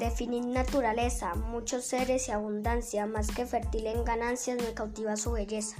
Definir naturaleza, muchos seres y abundancia, más que fértil en ganancias, me cautiva su belleza.